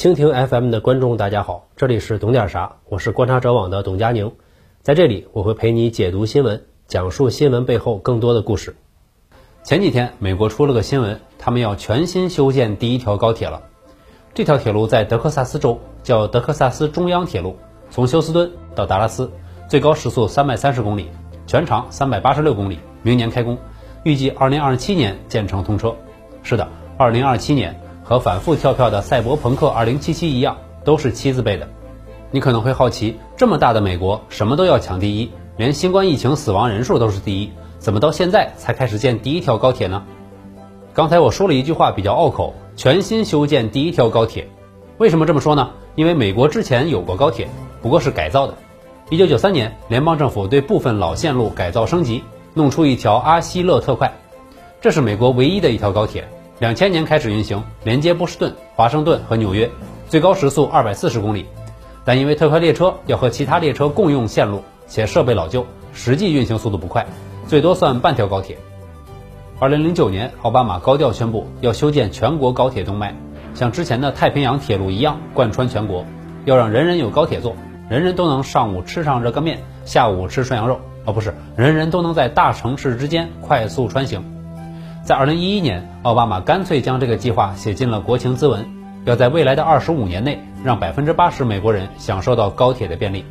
蜻蜓 FM 的观众，大家好，这里是懂点啥，我是观察者网的董佳宁，在这里我会陪你解读新闻，讲述新闻背后更多的故事。前几天，美国出了个新闻，他们要全新修建第一条高铁了。这条铁路在德克萨斯州，叫德克萨斯中央铁路，从休斯敦到达拉斯，最高时速三百三十公里，全长三百八十六公里，明年开工，预计二零二七年建成通车。是的，二零二七年和反复跳票的赛博朋克二零七七一样，都是七字辈的。你可能会好奇，这么大的美国，什么都要抢第一，连新冠疫情死亡人数都是第一。怎么到现在才开始建第一条高铁呢？刚才我说了一句话比较拗口，全新修建第一条高铁。为什么这么说呢？因为美国之前有过高铁，不过是改造的。一九九三年，联邦政府对部分老线路改造升级，弄出一条阿希勒特快，这是美国唯一的一条高铁。两千年开始运行，连接波士顿、华盛顿和纽约，最高时速二百四十公里。但因为特快列车要和其他列车共用线路，且设备老旧，实际运行速度不快。最多算半条高铁。二零零九年，奥巴马高调宣布要修建全国高铁动脉，像之前的太平洋铁路一样贯穿全国，要让人人有高铁坐，人人都能上午吃上热干面，下午吃涮羊肉，哦不是人人都能在大城市之间快速穿行。在二零一一年，奥巴马干脆将这个计划写进了国情咨文，要在未来的二十五年内，让百分之八十美国人享受到高铁的便利。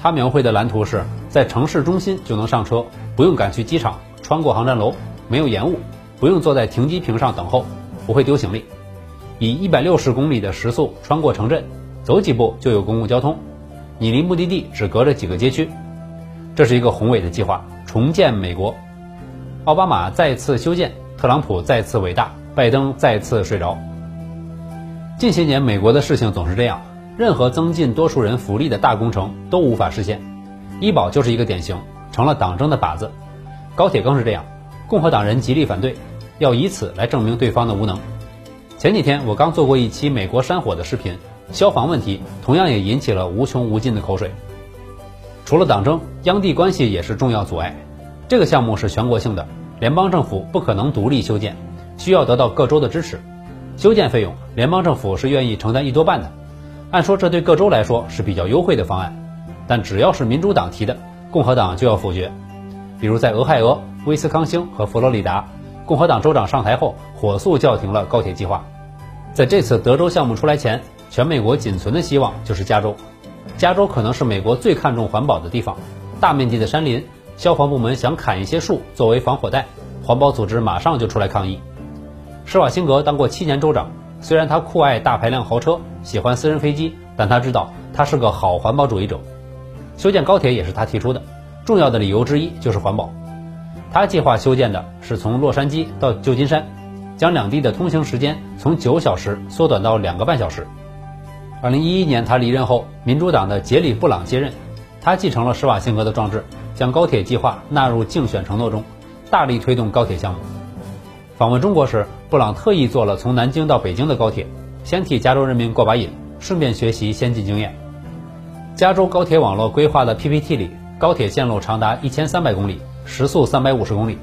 他描绘的蓝图是在城市中心就能上车，不用赶去机场，穿过航站楼，没有延误，不用坐在停机坪上等候，不会丢行李，以一百六十公里的时速穿过城镇，走几步就有公共交通，你离目的地只隔着几个街区。这是一个宏伟的计划，重建美国。奥巴马再次修建，特朗普再次伟大，拜登再次睡着。近些年美国的事情总是这样。任何增进多数人福利的大工程都无法实现，医保就是一个典型，成了党争的靶子。高铁更是这样，共和党人极力反对，要以此来证明对方的无能。前几天我刚做过一期美国山火的视频，消防问题同样也引起了无穷无尽的口水。除了党争，央地关系也是重要阻碍。这个项目是全国性的，联邦政府不可能独立修建，需要得到各州的支持。修建费用，联邦政府是愿意承担一多半的。按说这对各州来说是比较优惠的方案，但只要是民主党提的，共和党就要否决。比如在俄亥俄、威斯康星和佛罗里达，共和党州长上台后火速叫停了高铁计划。在这次德州项目出来前，全美国仅存的希望就是加州。加州可能是美国最看重环保的地方，大面积的山林，消防部门想砍一些树作为防火带，环保组织马上就出来抗议。施瓦辛格当过七年州长。虽然他酷爱大排量豪车，喜欢私人飞机，但他知道他是个好环保主义者。修建高铁也是他提出的，重要的理由之一就是环保。他计划修建的是从洛杉矶到旧金山，将两地的通行时间从九小时缩短到两个半小时。二零一一年他离任后，民主党的杰里布朗接任，他继承了施瓦辛格的壮志，将高铁计划纳入竞选承诺中，大力推动高铁项目。访问中国时，布朗特意坐了从南京到北京的高铁，先替加州人民过把瘾，顺便学习先进经验。加州高铁网络规划的 PPT 里，高铁线路长达一千三百公里，时速三百五十公里。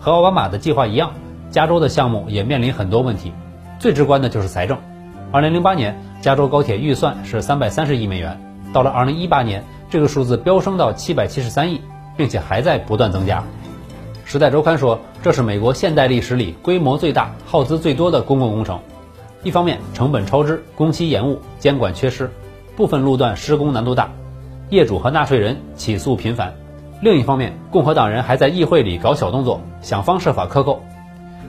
和奥巴马的计划一样，加州的项目也面临很多问题，最直观的就是财政。二零零八年，加州高铁预算是三百三十亿美元，到了二零一八年，这个数字飙升到七百七十三亿，并且还在不断增加。时代周刊说，这是美国现代历史里规模最大、耗资最多的公共工程。一方面，成本超支、工期延误、监管缺失，部分路段施工难度大，业主和纳税人起诉频繁；另一方面，共和党人还在议会里搞小动作，想方设法克扣。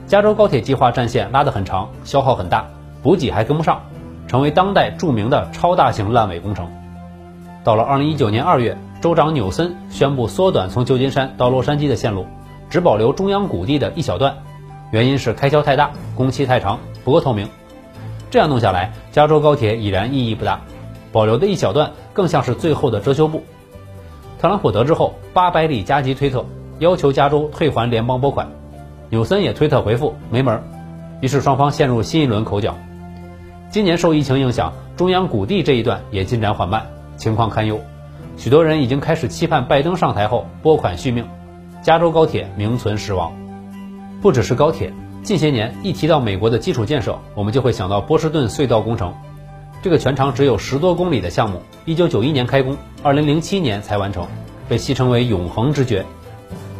加州高铁计划战线拉得很长，消耗很大，补给还跟不上，成为当代著名的超大型烂尾工程。到了2019年2月，州长纽森宣布缩短从旧金山到洛杉矶的线路。只保留中央谷地的一小段，原因是开销太大，工期太长，不够透明。这样弄下来，加州高铁已然意义不大，保留的一小段更像是最后的遮羞布。特朗普得知后，八百里加急推特，要求加州退还联邦拨款。纽森也推特回复没门，于是双方陷入新一轮口角。今年受疫情影响，中央谷地这一段也进展缓慢，情况堪忧。许多人已经开始期盼拜登上台后拨款续命。加州高铁名存实亡，不只是高铁。近些年一提到美国的基础建设，我们就会想到波士顿隧道工程，这个全长只有十多公里的项目，一九九一年开工，二零零七年才完成，被戏称为“永恒之绝”。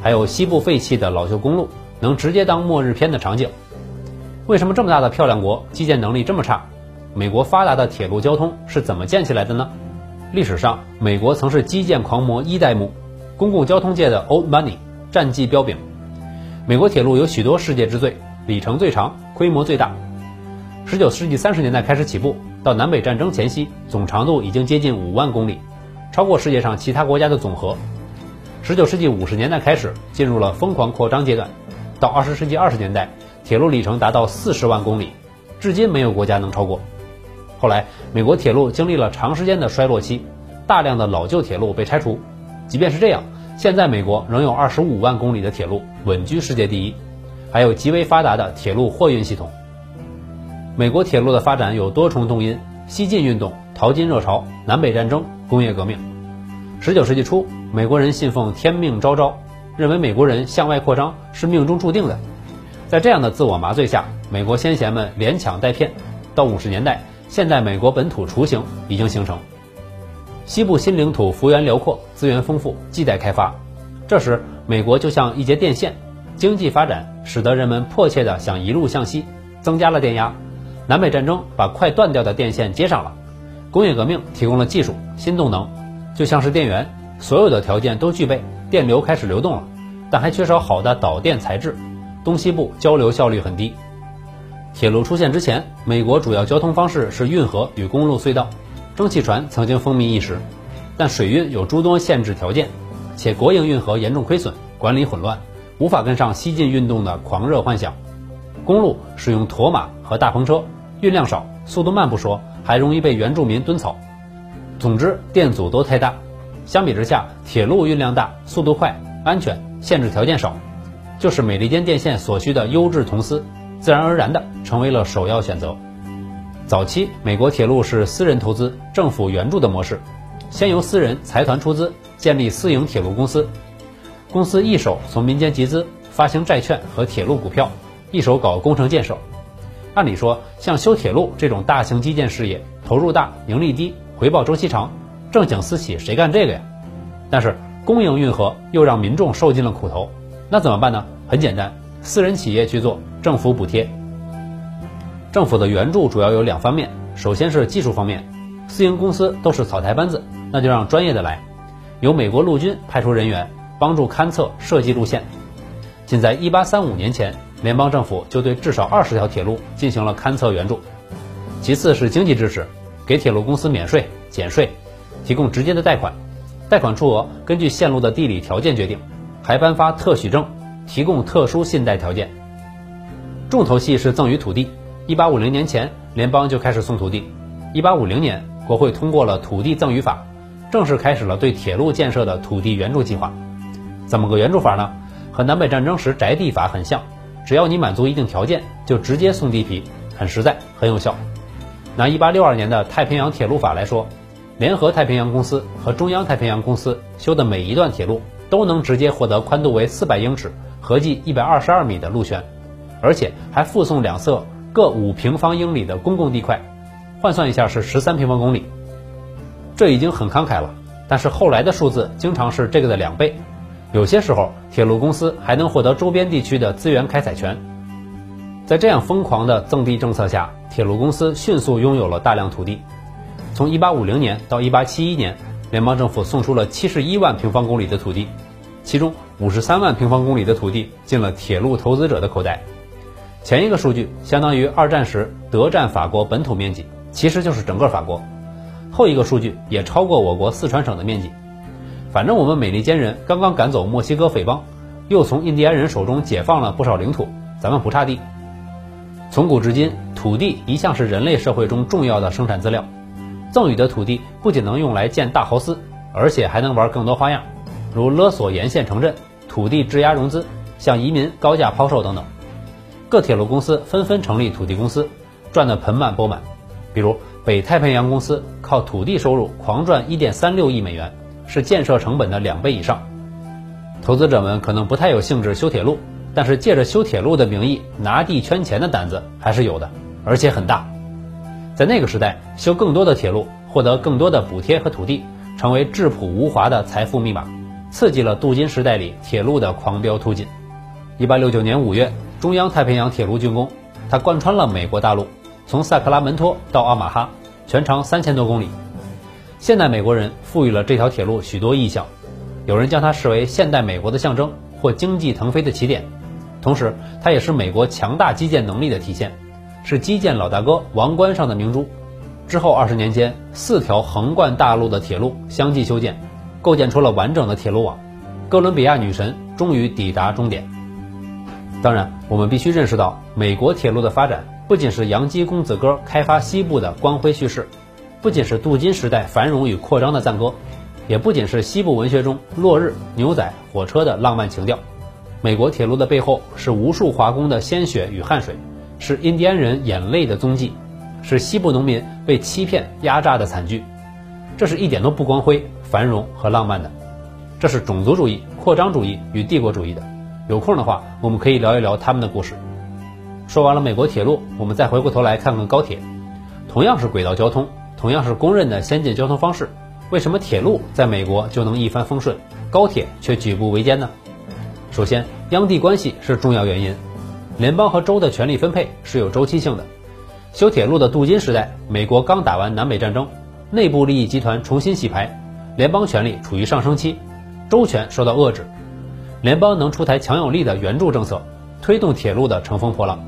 还有西部废弃的老旧公路，能直接当末日片的场景。为什么这么大的漂亮国基建能力这么差？美国发达的铁路交通是怎么建起来的呢？历史上，美国曾是基建狂魔一代目，公共交通界的 Old Money，战绩彪炳。美国铁路有许多世界之最，里程最长，规模最大。十九世纪三十年代开始起步，到南北战争前夕，总长度已经接近五万公里，超过世界上其他国家的总和。十九世纪五十年代开始进入了疯狂扩张阶段，到二十世纪二十年代，铁路里程达到四十万公里，至今没有国家能超过。后来，美国铁路经历了长时间的衰落期，大量的老旧铁路被拆除。即便是这样，现在美国仍有二十五万公里的铁路稳居世界第一，还有极为发达的铁路货运系统。美国铁路的发展有多重动因：西进运动、淘金热潮、南北战争、工业革命。十九世纪初，美国人信奉天命昭昭，认为美国人向外扩张是命中注定的。在这样的自我麻醉下，美国先贤们连抢带骗。到五十年代，现代美国本土雏形已经形成。西部新领土幅员辽阔，资源丰富，亟待开发。这时，美国就像一节电线，经济发展使得人们迫切地想一路向西，增加了电压。南北战争把快断掉的电线接上了，工业革命提供了技术新动能，就像是电源，所有的条件都具备，电流开始流动了，但还缺少好的导电材质，东西部交流效率很低。铁路出现之前，美国主要交通方式是运河与公路隧道，蒸汽船曾经风靡一时，但水运有诸多限制条件，且国营运河严重亏损，管理混乱，无法跟上西进运动的狂热幻想。公路使用驼马和大篷车。运量少，速度慢不说，还容易被原住民蹲草。总之，电阻都太大。相比之下，铁路运量大，速度快，安全，限制条件少，就是美利坚电线所需的优质铜丝，自然而然的成为了首要选择。早期美国铁路是私人投资、政府援助的模式，先由私人财团出资建立私营铁路公司，公司一手从民间集资发行债券和铁路股票，一手搞工程建设。按理说，像修铁路这种大型基建事业，投入大、盈利低、回报周期长，正经私企谁干这个呀？但是公营运河又让民众受尽了苦头，那怎么办呢？很简单，私人企业去做，政府补贴。政府的援助主要有两方面，首先是技术方面，私营公司都是草台班子，那就让专业的来，由美国陆军派出人员帮助勘测、设计路线。仅在1835年前。联邦政府就对至少二十条铁路进行了勘测援助，其次是经济支持，给铁路公司免税、减税，提供直接的贷款，贷款数额根据线路的地理条件决定，还颁发特许证，提供特殊信贷条件。重头戏是赠予土地，一八五零年前联邦就开始送土地，一八五零年国会通过了土地赠与法，正式开始了对铁路建设的土地援助计划。怎么个援助法呢？和南北战争时宅地法很像。只要你满足一定条件，就直接送地皮，很实在，很有效。拿1862年的太平洋铁路法来说，联合太平洋公司和中央太平洋公司修的每一段铁路都能直接获得宽度为400英尺、合计122米的路权，而且还附送两侧各五平方英里的公共地块，换算一下是13平方公里。这已经很慷慨了，但是后来的数字经常是这个的两倍。有些时候，铁路公司还能获得周边地区的资源开采权。在这样疯狂的赠地政策下，铁路公司迅速拥有了大量土地。从1850年到1871年，联邦政府送出了71万平方公里的土地，其中53万平方公里的土地进了铁路投资者的口袋。前一个数据相当于二战时德占法国本土面积，其实就是整个法国；后一个数据也超过我国四川省的面积。反正我们美利坚人刚刚赶走墨西哥匪帮，又从印第安人手中解放了不少领土，咱们不差地。从古至今，土地一向是人类社会中重要的生产资料。赠予的土地不仅能用来建大豪斯，而且还能玩更多花样，如勒索沿线城镇、土地质押融资、向移民高价抛售等等。各铁路公司纷纷成立土地公司，赚得盆满钵满。比如北太平洋公司靠土地收入狂赚1.36亿美元。是建设成本的两倍以上，投资者们可能不太有兴致修铁路，但是借着修铁路的名义拿地圈钱的胆子还是有的，而且很大。在那个时代，修更多的铁路，获得更多的补贴和土地，成为质朴无华的财富密码，刺激了镀金时代里铁路的狂飙突进。一八六九年五月，中央太平洋铁路竣工，它贯穿了美国大陆，从萨克拉门托到奥马哈，全长三千多公里。现代美国人赋予了这条铁路许多意象，有人将它视为现代美国的象征或经济腾飞的起点，同时它也是美国强大基建能力的体现，是基建老大哥王冠上的明珠。之后二十年间，四条横贯大陆的铁路相继修建，构建出了完整的铁路网，哥伦比亚女神终于抵达终点。当然，我们必须认识到，美国铁路的发展不仅是洋基公子哥开发西部的光辉叙事。不仅是镀金时代繁荣与扩张的赞歌，也不仅是西部文学中落日、牛仔、火车的浪漫情调。美国铁路的背后是无数华工的鲜血与汗水，是印第安人眼泪的踪迹，是西部农民被欺骗压榨的惨剧。这是一点都不光辉、繁荣和浪漫的，这是种族主义、扩张主义与帝国主义的。有空的话，我们可以聊一聊他们的故事。说完了美国铁路，我们再回过头来看看高铁，同样是轨道交通。同样是公认的先进交通方式，为什么铁路在美国就能一帆风顺，高铁却举步维艰呢？首先，央地关系是重要原因，联邦和州的权力分配是有周期性的。修铁路的镀金时代，美国刚打完南北战争，内部利益集团重新洗牌，联邦权力处于上升期，州权受到遏制，联邦能出台强有力的援助政策，推动铁路的乘风破浪。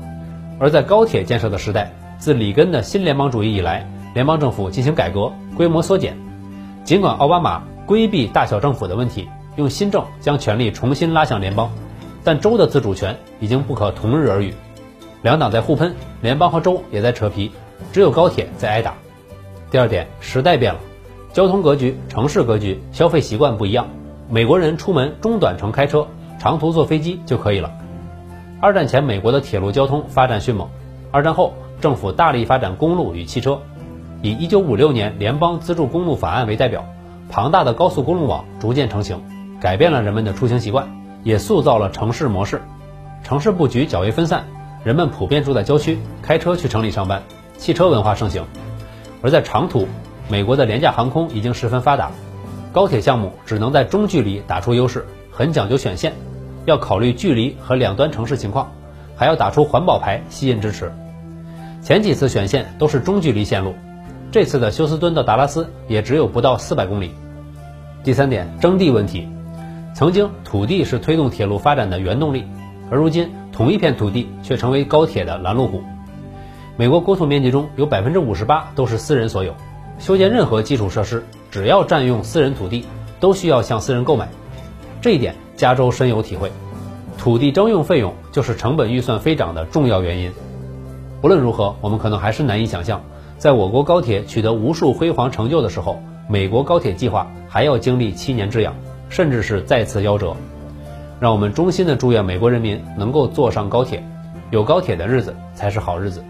而在高铁建设的时代，自里根的新联邦主义以来。联邦政府进行改革，规模缩减。尽管奥巴马规避大小政府的问题，用新政将权力重新拉向联邦，但州的自主权已经不可同日而语。两党在互喷，联邦和州也在扯皮，只有高铁在挨打。第二点，时代变了，交通格局、城市格局、消费习惯不一样。美国人出门中短程开车，长途坐飞机就可以了。二战前，美国的铁路交通发展迅猛；二战后，政府大力发展公路与汽车。以1956年联邦资助公路法案为代表，庞大的高速公路网逐渐成型，改变了人们的出行习惯，也塑造了城市模式。城市布局较为分散，人们普遍住在郊区，开车去城里上班，汽车文化盛行。而在长途，美国的廉价航空已经十分发达，高铁项目只能在中距离打出优势，很讲究选线，要考虑距离和两端城市情况，还要打出环保牌吸引支持。前几次选线都是中距离线路。这次的休斯敦到达拉斯也只有不到四百公里。第三点，征地问题。曾经土地是推动铁路发展的原动力，而如今同一片土地却成为高铁的拦路虎。美国国土面积中有百分之五十八都是私人所有，修建任何基础设施，只要占用私人土地，都需要向私人购买。这一点加州深有体会。土地征用费用就是成本预算飞涨的重要原因。无论如何，我们可能还是难以想象。在我国高铁取得无数辉煌成就的时候，美国高铁计划还要经历七年之痒，甚至是再次夭折。让我们衷心的祝愿美国人民能够坐上高铁，有高铁的日子才是好日子。